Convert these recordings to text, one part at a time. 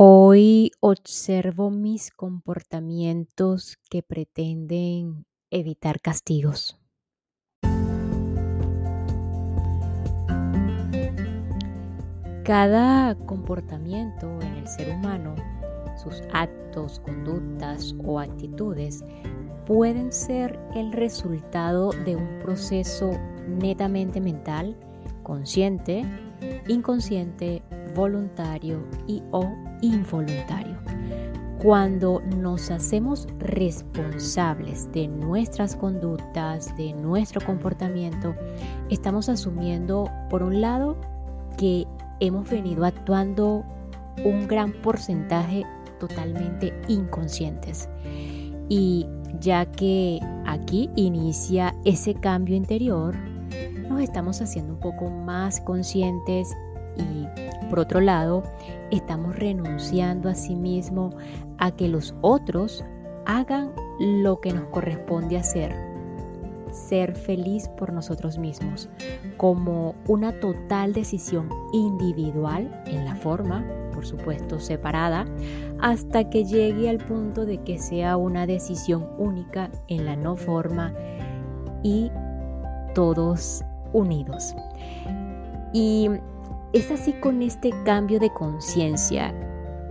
Hoy observo mis comportamientos que pretenden evitar castigos. Cada comportamiento en el ser humano, sus actos, conductas o actitudes pueden ser el resultado de un proceso netamente mental, consciente, inconsciente, voluntario y o involuntario. Cuando nos hacemos responsables de nuestras conductas, de nuestro comportamiento, estamos asumiendo, por un lado, que hemos venido actuando un gran porcentaje totalmente inconscientes. Y ya que aquí inicia ese cambio interior, nos estamos haciendo un poco más conscientes y por otro lado, estamos renunciando a sí mismo a que los otros hagan lo que nos corresponde hacer. Ser feliz por nosotros mismos, como una total decisión individual en la forma, por supuesto separada, hasta que llegue al punto de que sea una decisión única en la no forma y todos unidos. Y es así con este cambio de conciencia.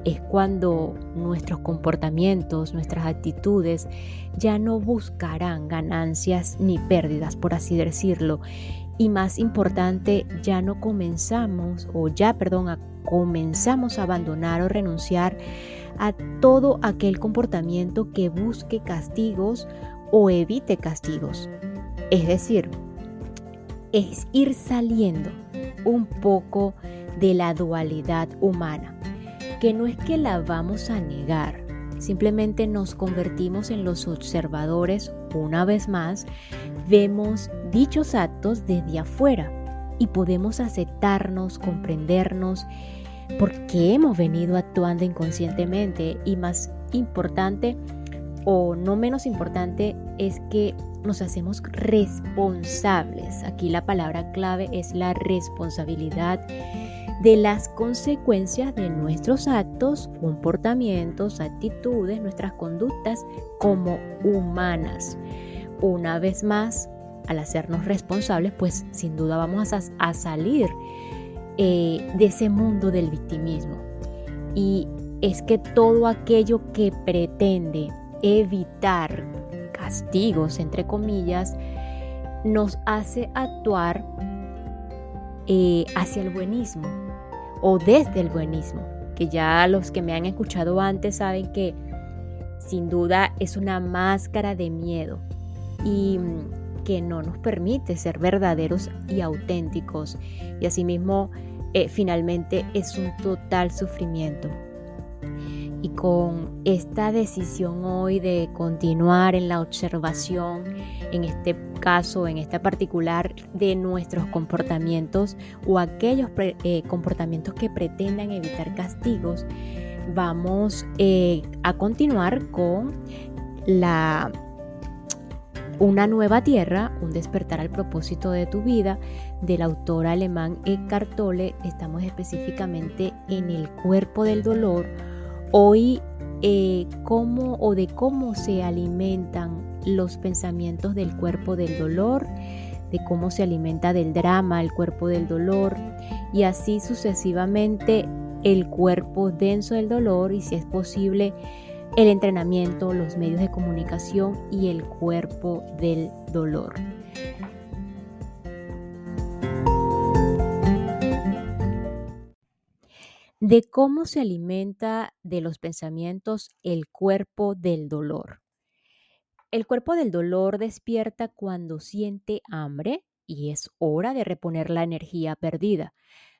Es cuando nuestros comportamientos, nuestras actitudes ya no buscarán ganancias ni pérdidas, por así decirlo. Y más importante, ya no comenzamos, o ya, perdón, comenzamos a abandonar o renunciar a todo aquel comportamiento que busque castigos o evite castigos. Es decir, es ir saliendo un poco de la dualidad humana, que no es que la vamos a negar, simplemente nos convertimos en los observadores una vez más, vemos dichos actos desde afuera y podemos aceptarnos, comprendernos, porque hemos venido actuando inconscientemente y más importante o no menos importante es que nos hacemos responsables. Aquí la palabra clave es la responsabilidad de las consecuencias de nuestros actos, comportamientos, actitudes, nuestras conductas como humanas. Una vez más, al hacernos responsables, pues sin duda vamos a, salir eh, de ese mundo del victimismo. Y es que todo aquello que pretende evitar castigos, entre comillas, nos hace actuar eh, hacia el buenismo o desde el buenismo, que ya los que me han escuchado antes saben que sin duda es una máscara de miedo y mm, que no nos permite ser verdaderos y auténticos y asimismo eh, finalmente es un total sufrimiento. Y con esta decisión hoy de continuar en la observación, en este caso, en esta particular, de nuestros comportamientos o aquellos eh, comportamientos que pretendan evitar castigos, vamos eh, a continuar con la una nueva tierra, un despertar al propósito de tu vida, del autor alemán Eckhart Tolle. Estamos específicamente en el cuerpo del dolor Hoy, eh, cómo o de cómo se alimentan los pensamientos del cuerpo del dolor, de cómo se alimenta del drama el cuerpo del dolor y así sucesivamente el cuerpo denso del dolor y si es posible el entrenamiento, los medios de comunicación y el cuerpo del dolor. De cómo se alimenta de los pensamientos el cuerpo del dolor. El cuerpo del dolor despierta cuando siente hambre y es hora de reponer la energía perdida,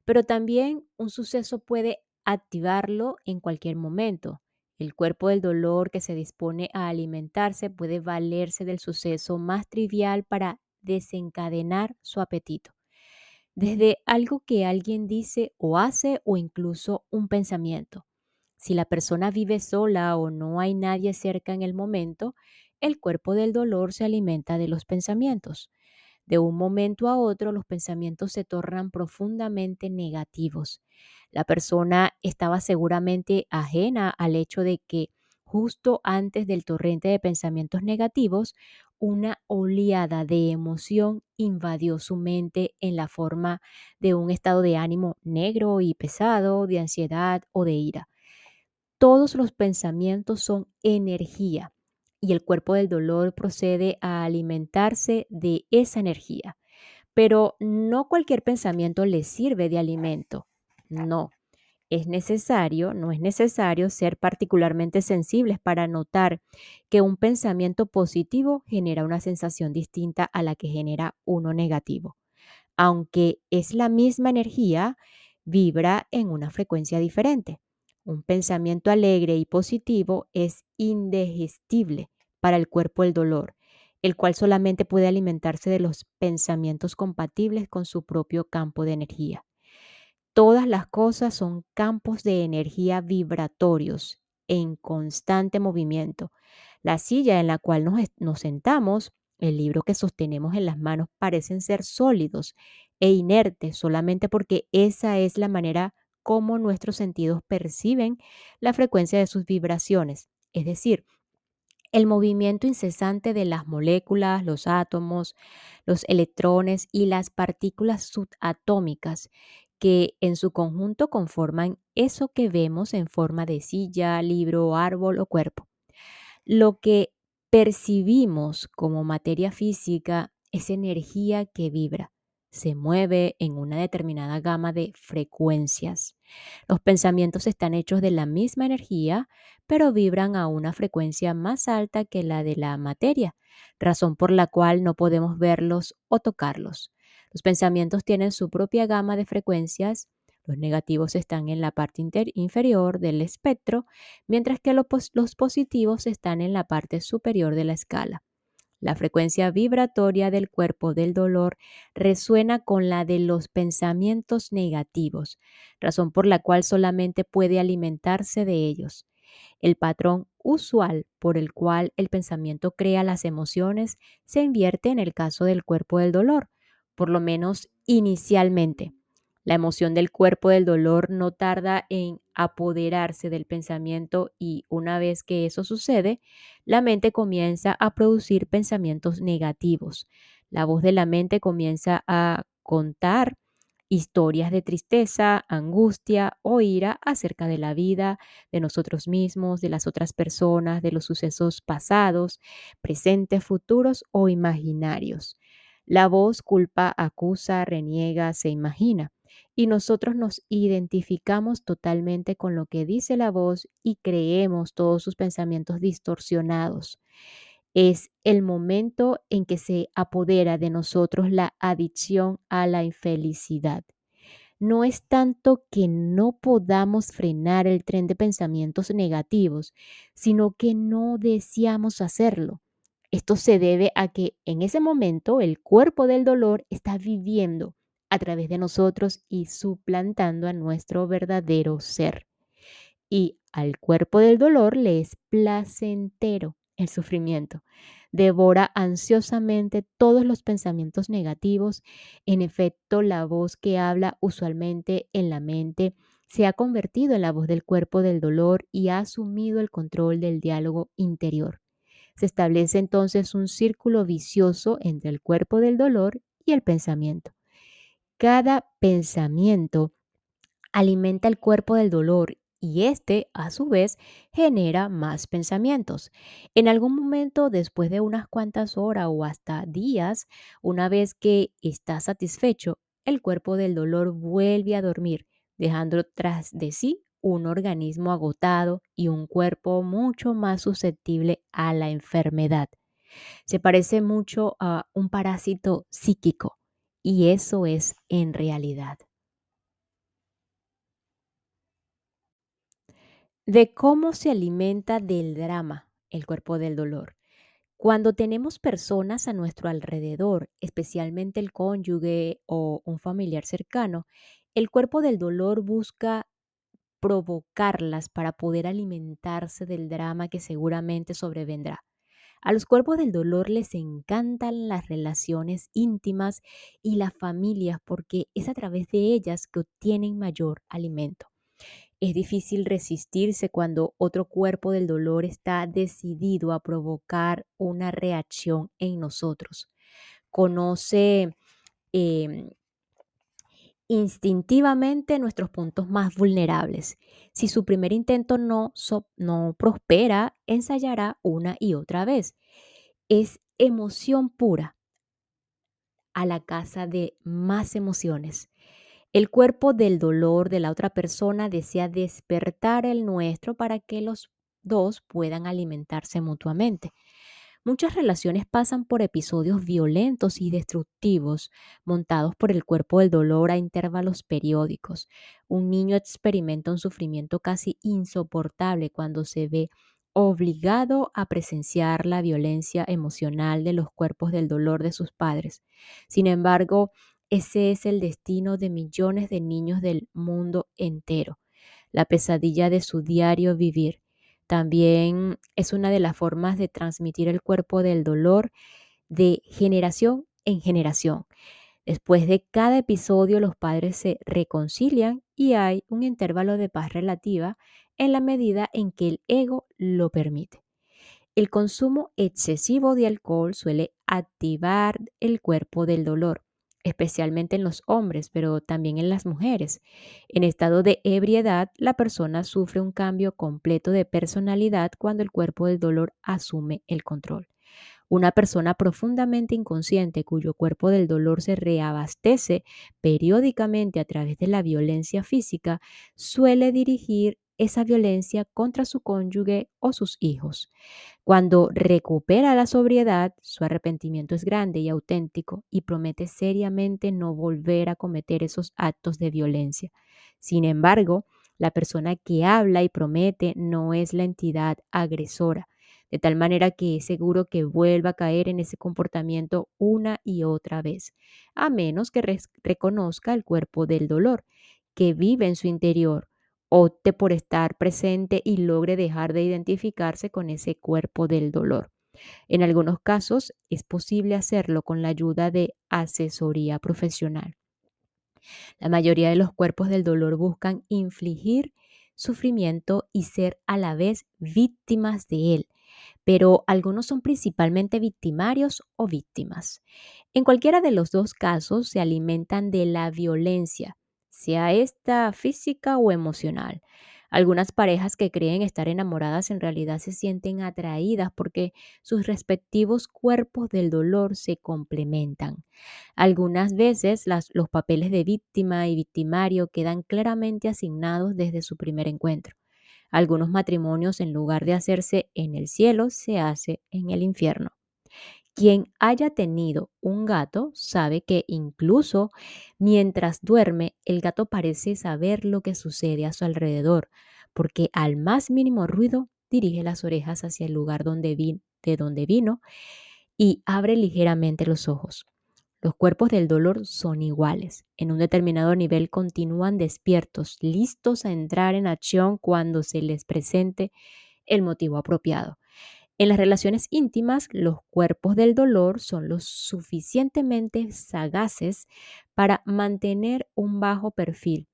pero también un suceso puede activarlo en cualquier momento. El cuerpo del dolor que se dispone a alimentarse puede valerse del suceso más trivial para desencadenar su apetito desde algo que alguien dice o hace o incluso un pensamiento. Si la persona vive sola o no hay nadie cerca en el momento, el cuerpo del dolor se alimenta de los pensamientos. De un momento a otro los pensamientos se tornan profundamente negativos. La persona estaba seguramente ajena al hecho de que justo antes del torrente de pensamientos negativos, una oleada de emoción invadió su mente en la forma de un estado de ánimo negro y pesado, de ansiedad o de ira. Todos los pensamientos son energía y el cuerpo del dolor procede a alimentarse de esa energía. Pero no cualquier pensamiento le sirve de alimento. No, es necesario, no es necesario ser particularmente sensibles para notar que un pensamiento positivo genera una sensación distinta a la que genera uno negativo. Aunque es la misma energía, vibra en una frecuencia diferente. Un pensamiento alegre y positivo es indigestible para el cuerpo el dolor, el cual solamente puede alimentarse de los pensamientos compatibles con su propio campo de energía. Todas las cosas son campos de energía vibratorios en constante movimiento. La silla en la cual nos, sentamos, el libro que sostenemos en las manos parecen ser sólidos e inertes solamente porque esa es la manera cómo nuestros sentidos perciben la frecuencia de sus vibraciones, es decir, el movimiento incesante de las moléculas, los átomos, los electrones y las partículas subatómicas que en su conjunto conforman eso que vemos en forma de silla, libro, árbol o cuerpo. Lo que percibimos como materia física es energía que vibra se mueve en una determinada gama de frecuencias. Los pensamientos están hechos de la misma energía, pero vibran a una frecuencia más alta que la de la materia, razón por la cual no podemos verlos o tocarlos. Los pensamientos tienen su propia gama de frecuencias. Los negativos están en la parte inferior del espectro, mientras que los positivos están en la parte superior de la escala. La frecuencia vibratoria del cuerpo del dolor resuena con la de los pensamientos negativos, razón por la cual solamente puede alimentarse de ellos. El patrón usual por el cual el pensamiento crea las emociones se invierte en el caso del cuerpo del dolor, por lo menos inicialmente. La emoción del cuerpo del dolor no tarda en apoderarse del pensamiento y una vez que eso sucede, la mente comienza a producir pensamientos negativos. La voz de la mente comienza a contar historias de tristeza, angustia o ira acerca de la vida, de nosotros mismos, de las otras personas, de los sucesos pasados, presentes, futuros o imaginarios. La voz culpa, acusa, reniega, se imagina y nosotros nos identificamos totalmente con lo que dice la voz y creemos todos sus pensamientos distorsionados. Es el momento en que se apodera de nosotros la adicción a la infelicidad. No es tanto que no podamos frenar el tren de pensamientos negativos, sino que no deseamos hacerlo. Esto se debe a que en ese momento el cuerpo del dolor está viviendo a través de nosotros y suplantando a nuestro verdadero ser. Y al cuerpo del dolor le es placentero el sufrimiento. Devora ansiosamente todos los pensamientos negativos. En efecto, la voz que habla usualmente en la mente se ha convertido en la voz del cuerpo del dolor y ha asumido el control del diálogo interior. Se establece entonces un círculo vicioso entre el cuerpo del dolor y el pensamiento. Cada pensamiento alimenta el cuerpo del dolor y este, a su vez, genera más pensamientos. En algún momento, después de unas cuantas horas o hasta días, una vez que está satisfecho, el cuerpo del dolor vuelve a dormir, dejando tras de sí un organismo agotado y un cuerpo mucho más susceptible a la enfermedad. Se parece mucho a un parásito psíquico y eso es en realidad. De cómo se alimenta del drama el cuerpo del dolor. Cuando tenemos personas a nuestro alrededor, especialmente el cónyuge o un familiar cercano, el cuerpo del dolor busca provocarlas para poder alimentarse del drama que seguramente sobrevendrá. A los cuerpos del dolor les encantan las relaciones íntimas y las familias porque es a través de ellas que obtienen mayor alimento. Es difícil resistirse cuando otro cuerpo del dolor está decidido a provocar una reacción en nosotros. Conoce em, instintivamente nuestros puntos más vulnerables. Si su primer intento no, no prospera, ensayará una y otra vez. Es emoción pura a la casa de más emociones. El cuerpo del dolor de la otra persona desea despertar el nuestro para que los dos puedan alimentarse mutuamente. Muchas relaciones pasan por episodios violentos y destructivos montados por el cuerpo del dolor a intervalos periódicos. Un niño experimenta un sufrimiento casi insoportable cuando se ve obligado a presenciar la violencia emocional de los cuerpos del dolor de sus padres. Sin embargo, ese es el destino de millones de niños del mundo entero, la pesadilla de su diario vivir. También es una de las formas de transmitir el cuerpo del dolor de generación en generación. Después de cada episodio los padres se reconcilian y hay un intervalo de paz relativa en la medida en que el ego lo permite. El consumo excesivo de alcohol suele activar el cuerpo del dolor especialmente en los hombres, pero también en las mujeres. En estado de ebriedad, la persona sufre un cambio completo de personalidad cuando el cuerpo del dolor asume el control. Una persona profundamente inconsciente cuyo cuerpo del dolor se reabastece periódicamente a través de la violencia física suele dirigir esa violencia contra su cónyuge o sus hijos. Cuando recupera la sobriedad, su arrepentimiento es grande y auténtico y promete seriamente no volver a cometer esos actos de violencia. Sin embargo, la persona que habla y promete no es la entidad agresora, de tal manera que es seguro que vuelva a caer en ese comportamiento una y otra vez, a menos que reconozca el cuerpo del dolor que vive en su interior opte por estar presente y logre dejar de identificarse con ese cuerpo del dolor. En algunos casos es posible hacerlo con la ayuda de asesoría profesional. La mayoría de los cuerpos del dolor buscan infligir sufrimiento y ser a la vez víctimas de él, pero algunos son principalmente victimarios o víctimas. En cualquiera de los dos casos se alimentan de la violencia, sea esta física o emocional. Algunas parejas que creen estar enamoradas en realidad se sienten atraídas porque sus respectivos cuerpos del dolor se complementan. Algunas veces los papeles de víctima y victimario quedan claramente asignados desde su primer encuentro. Algunos matrimonios en lugar de hacerse en el cielo se hace en el infierno. Quien haya tenido un gato sabe que incluso mientras duerme, el gato parece saber lo que sucede a su alrededor, porque al más mínimo ruido dirige las orejas hacia el lugar donde de donde vino y abre ligeramente los ojos. Los cuerpos del dolor son iguales. En un determinado nivel continúan despiertos, listos a entrar en acción cuando se les presente el motivo apropiado. En las relaciones íntimas, los cuerpos del dolor son lo suficientemente sagaces para mantener un bajo perfil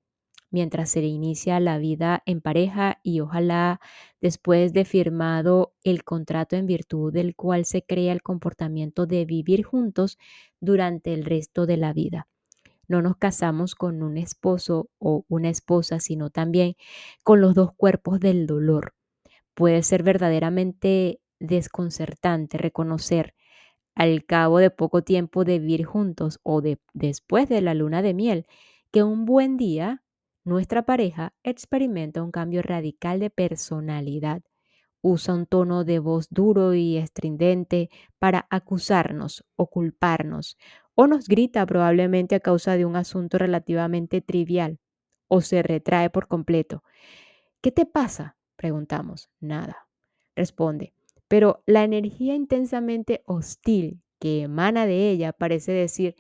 mientras se inicia la vida en pareja y ojalá después de firmado el contrato en virtud del cual se crea el comportamiento de vivir juntos durante el resto de la vida. No nos casamos con un esposo o una esposa, sino también con los dos cuerpos del dolor. Puede ser verdaderamente desconcertante reconocer al cabo de poco tiempo de vivir juntos o de, después de la luna de miel que un buen día nuestra pareja experimenta un cambio radical de personalidad. Usa un tono de voz duro y estridente para acusarnos o culparnos, o nos grita probablemente a causa de un asunto relativamente trivial, o se retrae por completo. ¿Qué te pasa? preguntamos. Nada. Responde. Pero la energía intensamente hostil que emana de ella parece decir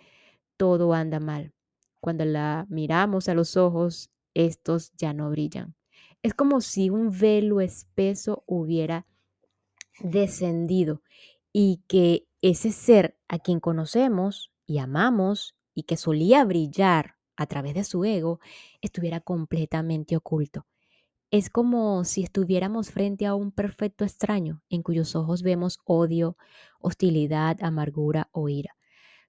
todo anda mal. Cuando la miramos a los ojos, estos ya no brillan. Es como si un velo espeso hubiera descendido y que ese ser a quien conocemos y amamos y que solía brillar a través de su ego estuviera completamente oculto. Es como si estuviéramos frente a un perfecto extraño en cuyos ojos vemos odio, hostilidad, amargura o ira.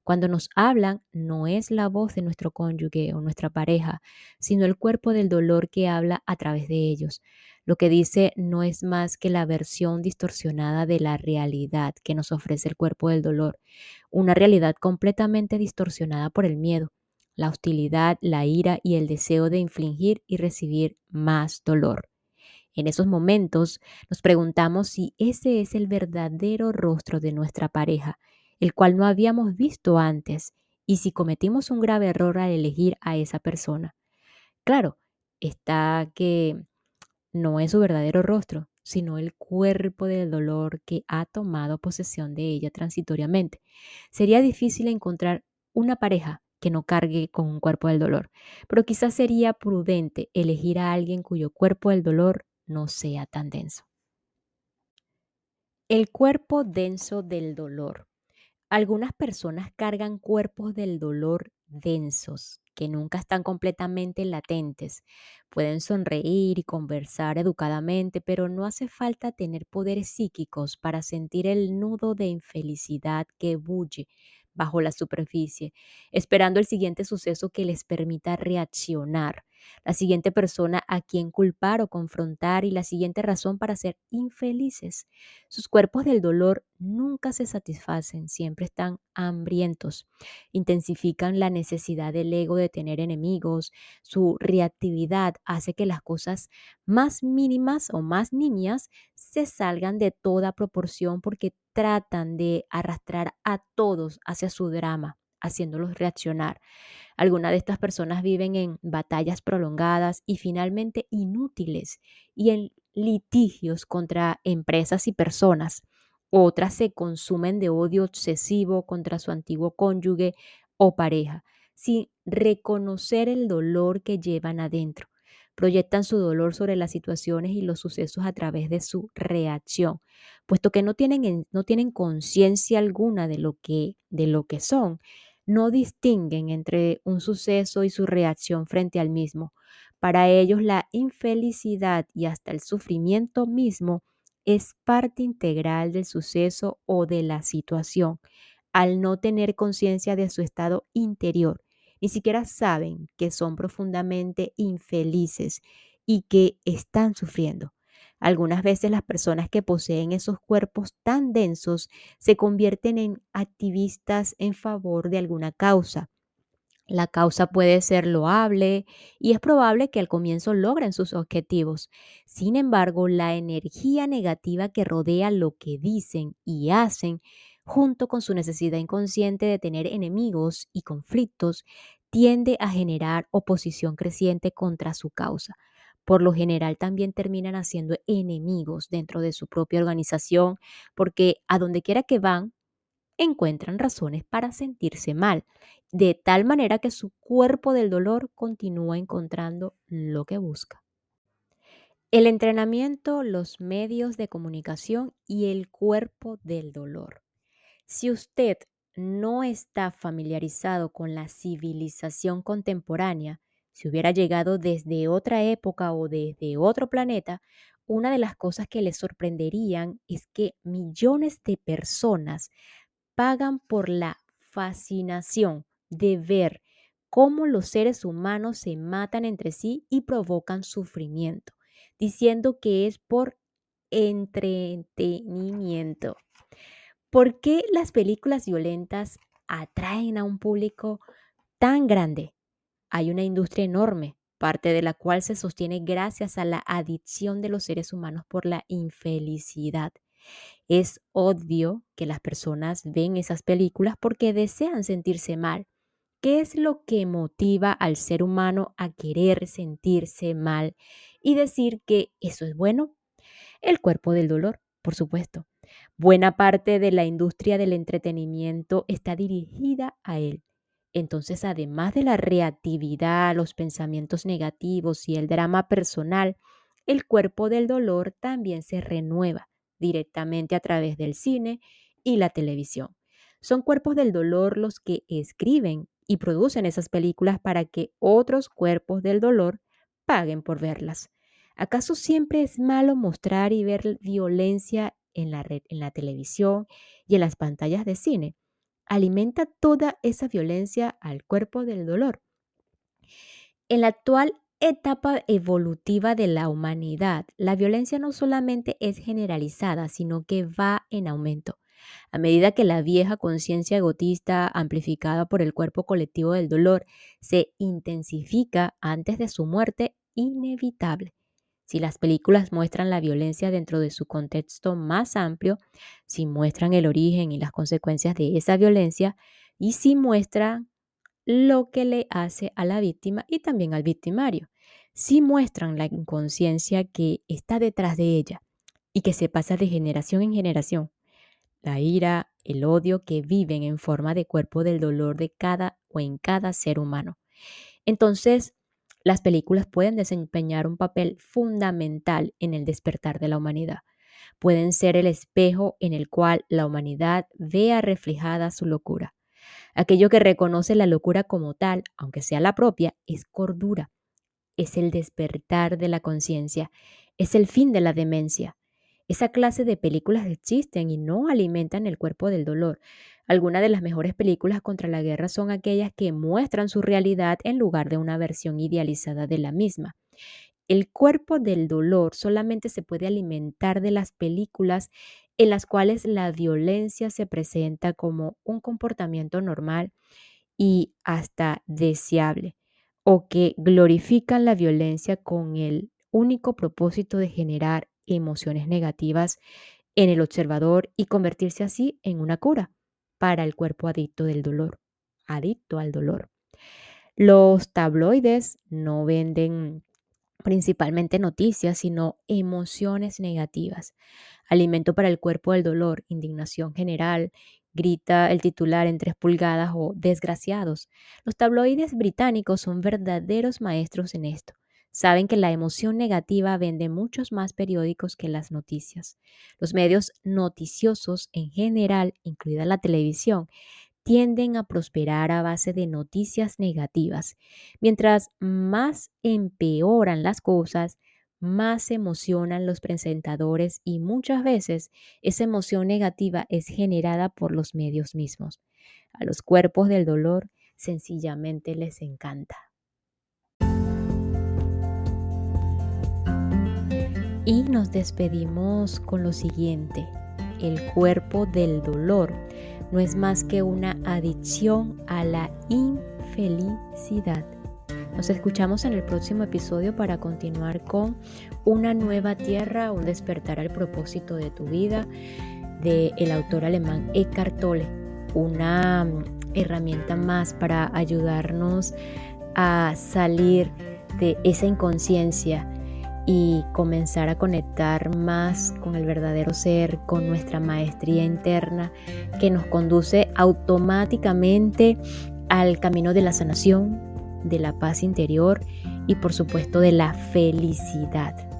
Cuando nos hablan, no es la voz de nuestro cónyuge o nuestra pareja, sino el cuerpo del dolor que habla a través de ellos. Lo que dice no es más que la versión distorsionada de la realidad que nos ofrece el cuerpo del dolor, una realidad completamente distorsionada por el miedo, la hostilidad, la ira y el deseo de infligir y recibir más dolor. En esos momentos nos preguntamos si ese es el verdadero rostro de nuestra pareja, el cual no habíamos visto antes, y si cometimos un grave error al elegir a esa persona. Claro, está que no es su verdadero rostro, sino el cuerpo del dolor que ha tomado posesión de ella transitoriamente. Sería difícil encontrar una pareja que no cargue con un cuerpo del dolor, pero quizás sería prudente elegir a alguien cuyo cuerpo del dolor no sea tan denso. El cuerpo denso del dolor. Algunas personas cargan cuerpos del dolor densos, que nunca están completamente latentes. Pueden sonreír y conversar educadamente, pero no hace falta tener poderes psíquicos para sentir el nudo de infelicidad que bulle bajo la superficie, esperando el siguiente suceso que les permita reaccionar, la siguiente persona a quien culpar o confrontar y la siguiente razón para ser infelices. Sus cuerpos del dolor nunca se satisfacen, siempre están hambrientos, intensifican la necesidad del ego de tener enemigos, su reactividad hace que las cosas más mínimas o más niñas se salgan de toda proporción porque tratan de arrastrar a todos hacia su drama, haciéndolos reaccionar. Algunas de estas personas viven en batallas prolongadas y finalmente inútiles y en litigios contra empresas y personas. Otras se consumen de odio obsesivo contra su antiguo cónyuge o pareja, sin reconocer el dolor que llevan adentro. Proyectan su dolor sobre las situaciones y los sucesos a través de su reacción, puesto que no tienen, no tienen conciencia alguna de lo, que, de lo que son no distinguen entre un suceso y su reacción frente al mismo. Para ellos la infelicidad y hasta el sufrimiento mismo es parte integral del suceso o de la situación. Al no tener conciencia de su estado interior, ni siquiera saben que son profundamente infelices y que están sufriendo. Algunas veces las personas que poseen esos cuerpos tan densos se convierten en activistas en favor de alguna causa. La causa puede ser loable y es probable que al comienzo logren sus objetivos. Sin embargo, la energía negativa que rodea lo que dicen y hacen, junto con su necesidad inconsciente de tener enemigos y conflictos, tiende a generar oposición creciente contra su causa por lo general también terminan haciendo enemigos dentro de su propia organización porque a donde quiera que van encuentran razones para sentirse mal, de tal manera que su cuerpo del dolor continúa encontrando lo que busca. El entrenamiento, los medios de comunicación y el cuerpo del dolor. Si usted no está familiarizado con la civilización contemporánea, si hubiera llegado desde otra época o desde otro planeta, una de las cosas que le sorprenderían es que millones de personas pagan por la fascinación de ver cómo los seres humanos se matan entre sí y provocan sufrimiento, diciendo que es por entretenimiento. ¿Por qué las películas violentas atraen a un público tan grande? Hay una industria enorme, parte de la cual se sostiene gracias a la adicción de los seres humanos por la infelicidad. Es obvio que las personas ven esas películas porque desean sentirse mal. ¿Qué es lo que motiva al ser humano a querer sentirse mal y decir que eso es bueno? El cuerpo del dolor, por supuesto. Buena parte de la industria del entretenimiento está dirigida a él. Entonces, además de la reactividad, los pensamientos negativos y el drama personal, el cuerpo del dolor también se renueva directamente a través del cine y la televisión. Son cuerpos del dolor los que escriben y producen esas películas para que otros cuerpos del dolor paguen por verlas. ¿Acaso siempre es malo mostrar y ver violencia en la, red, en la televisión y en las pantallas de cine? Alimenta toda esa violencia al cuerpo del dolor. En la actual etapa evolutiva de la humanidad, la violencia no solamente es generalizada, sino que va en aumento. A medida que la vieja conciencia egotista, amplificada por el cuerpo colectivo del dolor, se intensifica antes de su muerte inevitable. Si las películas muestran la violencia dentro de su contexto más amplio, si muestran el origen y las consecuencias de esa violencia, y si muestran lo que le hace a la víctima y también al victimario sí muestran la inconsciencia que está detrás de ella y que se pasa de generación en generación. La ira, el odio que viven en forma de cuerpo del dolor de cada o en cada ser humano. Entonces, las películas pueden desempeñar un papel fundamental en el despertar de la humanidad. Pueden ser el espejo en el cual la humanidad vea reflejada su locura. Aquello que reconoce la locura como tal, aunque sea la propia, es cordura es el despertar de la conciencia, es el fin de la demencia. Esa clase de películas existen y no alimentan el cuerpo del dolor. Algunas de las mejores películas contra la guerra son aquellas que muestran su realidad en lugar de una versión idealizada de la misma. El cuerpo del dolor solamente se puede alimentar de las películas en las cuales la violencia se presenta como un comportamiento normal y hasta deseable o que glorifican la violencia con el único propósito de generar emociones negativas en el observador y convertirse así en una cura para el cuerpo adicto del dolor, adicto al dolor. Los tabloides no venden principalmente noticias, sino emociones negativas. Alimento para el cuerpo del dolor, indignación general, grita el titular en tres pulgadas o desgraciados. Los tabloides británicos son verdaderos maestros en esto. Saben que la emoción negativa vende muchos más periódicos que las noticias. Los medios noticiosos en general, incluida la televisión, tienden a prosperar a base de noticias negativas. Mientras más empeoran las cosas, más emocionan los presentadores y muchas veces esa emoción negativa es generada por los medios mismos. A los cuerpos del dolor sencillamente les encanta. Y nos despedimos con lo siguiente. El cuerpo del dolor no es más que una adicción a la infelicidad. Nos escuchamos en el próximo episodio para continuar con una nueva tierra, un despertar al propósito de tu vida de el autor alemán Eckhart Tolle, una mm, herramienta más para ayudarnos a salir de esa inconsciencia y comenzar a conectar más con el verdadero ser, con nuestra maestría interna que nos conduce automáticamente al camino de la sanación, de la paz interior y por supuesto de la felicidad.